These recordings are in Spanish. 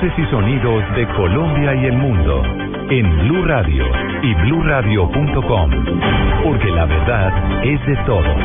Voces y sonidos de Colombia y el mundo en Blue Radio y bluradio.com, porque la verdad es de todos.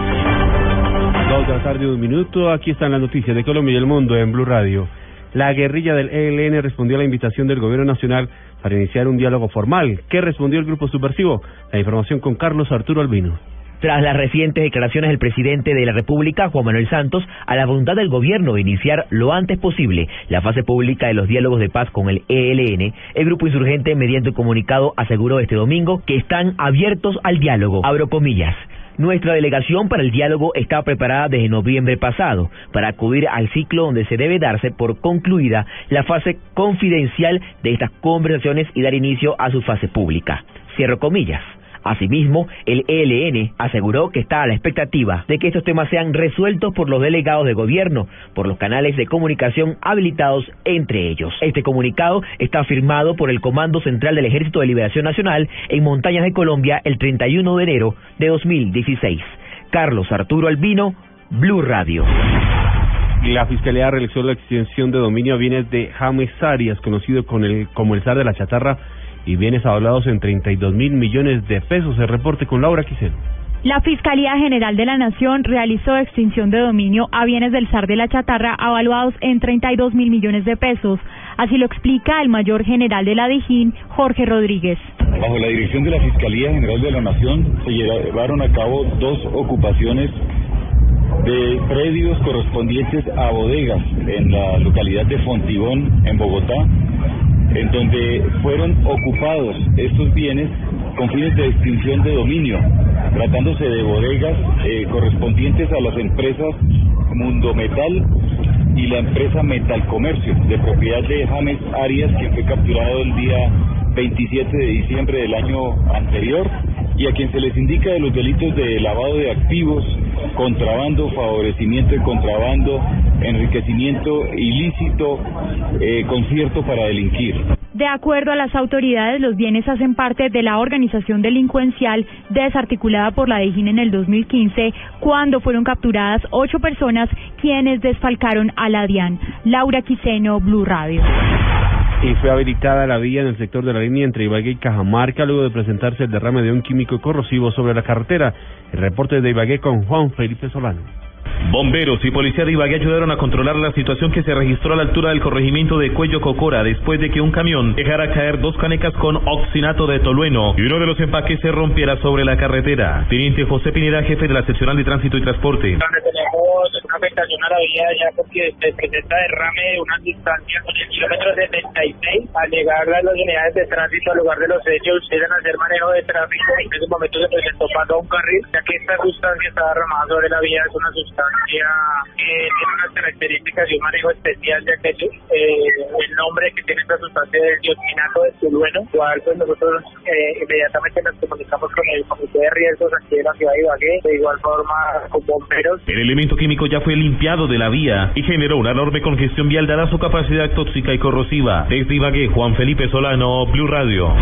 Dos de la tarde, un minuto. Aquí están las noticias de Colombia y el mundo en Blue Radio. La guerrilla del ELN respondió a la invitación del gobierno nacional para iniciar un diálogo formal. ¿Qué respondió el grupo subversivo? La información con Carlos Arturo Albino. Tras las recientes declaraciones del presidente de la República, Juan Manuel Santos, a la voluntad del gobierno de iniciar lo antes posible la fase pública de los diálogos de paz con el ELN, el grupo insurgente, mediante un comunicado, aseguró este domingo que están abiertos al diálogo. Abro comillas. Nuestra delegación para el diálogo está preparada desde noviembre pasado para acudir al ciclo donde se debe darse por concluida la fase confidencial de estas conversaciones y dar inicio a su fase pública. Cierro comillas. Asimismo, el ELN aseguró que está a la expectativa de que estos temas sean resueltos por los delegados de gobierno, por los canales de comunicación habilitados entre ellos. Este comunicado está firmado por el Comando Central del Ejército de Liberación Nacional en Montañas de Colombia el 31 de enero de 2016. Carlos Arturo Albino, Blue Radio. La Fiscalía realizó la extensión de dominio a bienes de James Arias, conocido como el zar de la chatarra, y bienes avalados en 32 mil millones de pesos. El reporte con Laura Quisel. La Fiscalía General de la Nación realizó extinción de dominio a bienes del zar de la chatarra avaluados en 32 mil millones de pesos. Así lo explica el mayor general de la Dijín, Jorge Rodríguez. Bajo la dirección de la Fiscalía General de la Nación se llevaron a cabo dos ocupaciones de predios correspondientes a bodegas en la localidad de Fontibón, en Bogotá, en donde fueron ocupados estos bienes con fines de extinción de dominio, tratándose de bodegas eh, correspondientes a las empresas Mundo Metal y la empresa Metal Comercio, de propiedad de James Arias, que fue capturado el día 27 de diciembre del año anterior y a quien se les indica de los delitos de lavado de activos, contrabando, favorecimiento de contrabando, enriquecimiento ilícito, eh, concierto para delinquir. De acuerdo a las autoridades, los bienes hacen parte de la organización delincuencial desarticulada por la DIJÍN en el 2015, cuando fueron capturadas ocho personas quienes desfalcaron a la DIAN. Laura Quiseno, Blue Radio y fue habilitada la vía en el sector de la línea entre Ibagué y Cajamarca luego de presentarse el derrame de un químico corrosivo sobre la carretera. El reporte de Ibagué con Juan Felipe Solano. Bomberos y policía de Ibagué ayudaron a controlar la situación que se registró a la altura del corregimiento de Cuello Cocora después de que un camión dejara caer dos canecas con oxinato de tolueno y uno de los empaques se rompiera sobre la carretera. Teniente José Pineda, jefe de la seccional de tránsito y transporte. Tenemos afectación a la vía ya porque se presenta derrame de una distancia con el kilómetro 76. Al llegar las unidades de tránsito al lugar de los hechos, quieren hacer manejo de tráfico. En ese momento se presentó paso a un carril, ya que esta sustancia está derramada sobre la vía, es una sustancia que tiene unas características y un manejo especial de aquello. Eh, el nombre que tiene esta sustancia es diosminato de tolueno, cual pues nosotros eh, inmediatamente nos comunicamos con el comité de riesgos aquí de la ciudad de Ibagué, de igual forma con bomberos. El elemento químico ya fue limpiado de la vía y generó una enorme congestión vial dada su capacidad tóxica y corrosiva. Desde Ibagué, Juan Felipe Solano, Blue Radio.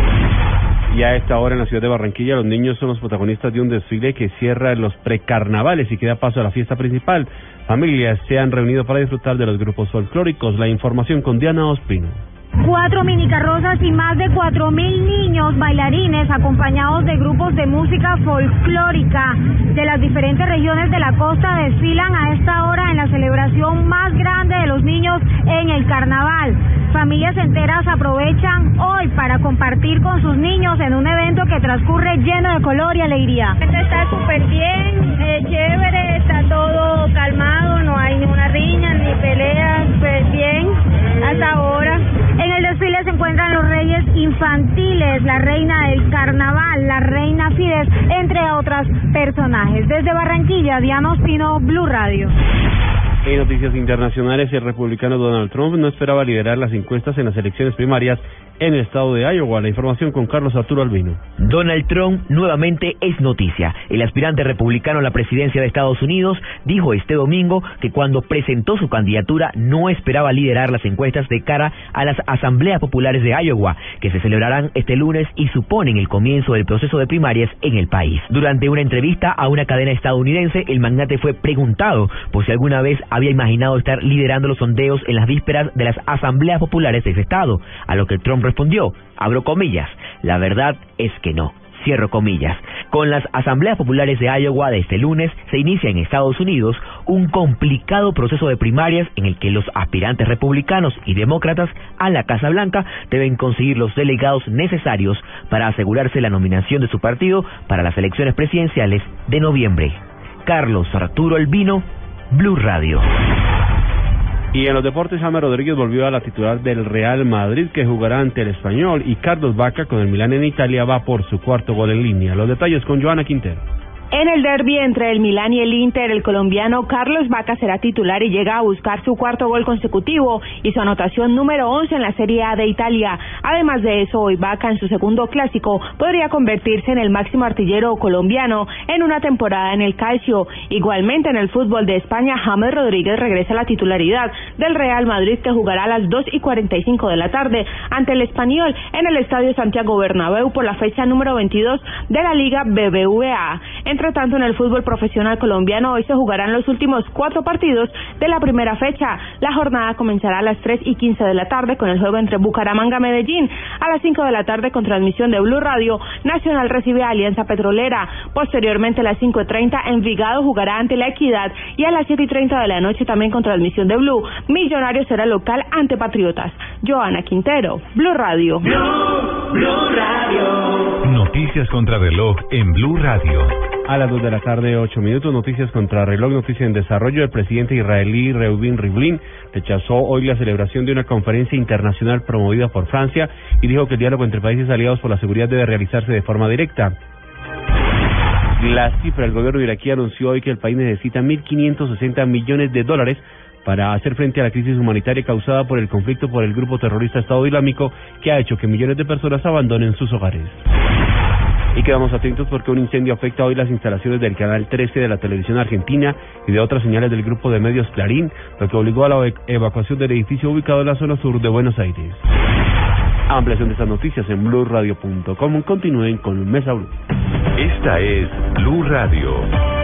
Y a esta hora en la ciudad de Barranquilla los niños son los protagonistas de un desfile que cierra los precarnavales y que da paso a la fiesta principal. Familias se han reunido para disfrutar de los grupos folclóricos. La información con Diana Ospino. Cuatro minicarrozas y más de cuatro mil niños bailarines acompañados de grupos de música folclórica de las diferentes regiones de la costa desfilan a esta hora en la celebración más grande de los niños en el carnaval. Familias enteras aprovechan hoy para compartir con sus niños en un evento que transcurre lleno de color y alegría. Está súper bien, eh, chévere, infantiles, la reina del carnaval, la reina Fides, entre otros personajes. Desde Barranquilla, Diana Ospino, Blue Radio. En noticias internacionales, el republicano Donald Trump no esperaba liderar las encuestas en las elecciones primarias en el estado de Iowa. La información con Carlos Arturo Albino. Donald Trump nuevamente es noticia. El aspirante republicano a la presidencia de Estados Unidos dijo este domingo que cuando presentó su candidatura no esperaba liderar las encuestas de cara a las asambleas populares de Iowa, que se celebrarán este lunes y suponen el comienzo del proceso de primarias en el país. Durante una entrevista a una cadena estadounidense, el magnate fue preguntado por si alguna vez había imaginado estar liderando los sondeos en las vísperas de las asambleas populares de ese estado, a lo que Trump respondió, abro comillas, la verdad es que no. Cierro comillas. Con las asambleas populares de Iowa de este lunes se inicia en Estados Unidos un complicado proceso de primarias en el que los aspirantes republicanos y demócratas a la Casa Blanca deben conseguir los delegados necesarios para asegurarse la nominación de su partido para las elecciones presidenciales de noviembre. Carlos Arturo Albino, Blue Radio. Y en los deportes, James Rodríguez volvió a la titular del Real Madrid que jugará ante el Español y Carlos Vaca con el Milán en Italia va por su cuarto gol en línea. Los detalles con Joana Quintero. En el derby entre el Milán y el Inter, el colombiano Carlos Vaca será titular y llega a buscar su cuarto gol consecutivo y su anotación número 11 en la Serie A de Italia. Además de eso, hoy Vaca en su segundo clásico podría convertirse en el máximo artillero colombiano en una temporada en el calcio. Igualmente en el fútbol de España, James Rodríguez regresa a la titularidad del Real Madrid que jugará a las 2 y 45 de la tarde ante el Español en el Estadio Santiago Bernabéu por la fecha número 22 de la Liga BBVA. Entre tanto, en el fútbol profesional colombiano hoy se jugarán los últimos cuatro partidos de la primera fecha. La jornada comenzará a las 3 y 15 de la tarde con el juego entre Bucaramanga-Medellín. A las 5 de la tarde con transmisión de Blue Radio, Nacional recibe a Alianza Petrolera. Posteriormente a las 5 y 30 Envigado jugará ante La Equidad y a las 7 y 30 de la noche también con transmisión de Blue. Millonarios será local ante Patriotas. Joana Quintero. Blue Radio. Noticias contra reloj en Blue Radio. A las 2 de la tarde, 8 minutos, noticias contra reloj, noticias en desarrollo. El presidente israelí Reuven Rivlin rechazó hoy la celebración de una conferencia internacional promovida por Francia y dijo que el diálogo entre países aliados por la seguridad debe realizarse de forma directa. La cifra, el gobierno iraquí anunció hoy que el país necesita 1.560 millones de dólares para hacer frente a la crisis humanitaria causada por el conflicto por el grupo terrorista Estado Islámico que ha hecho que millones de personas abandonen sus hogares. Y quedamos atentos porque un incendio afecta hoy las instalaciones del canal 13 de la televisión argentina y de otras señales del grupo de medios Clarín, lo que obligó a la evacuación del edificio ubicado en la zona sur de Buenos Aires. Ampliación de estas noticias en blueradio.com. Continúen con Mesa Blue. Esta es Blue Radio.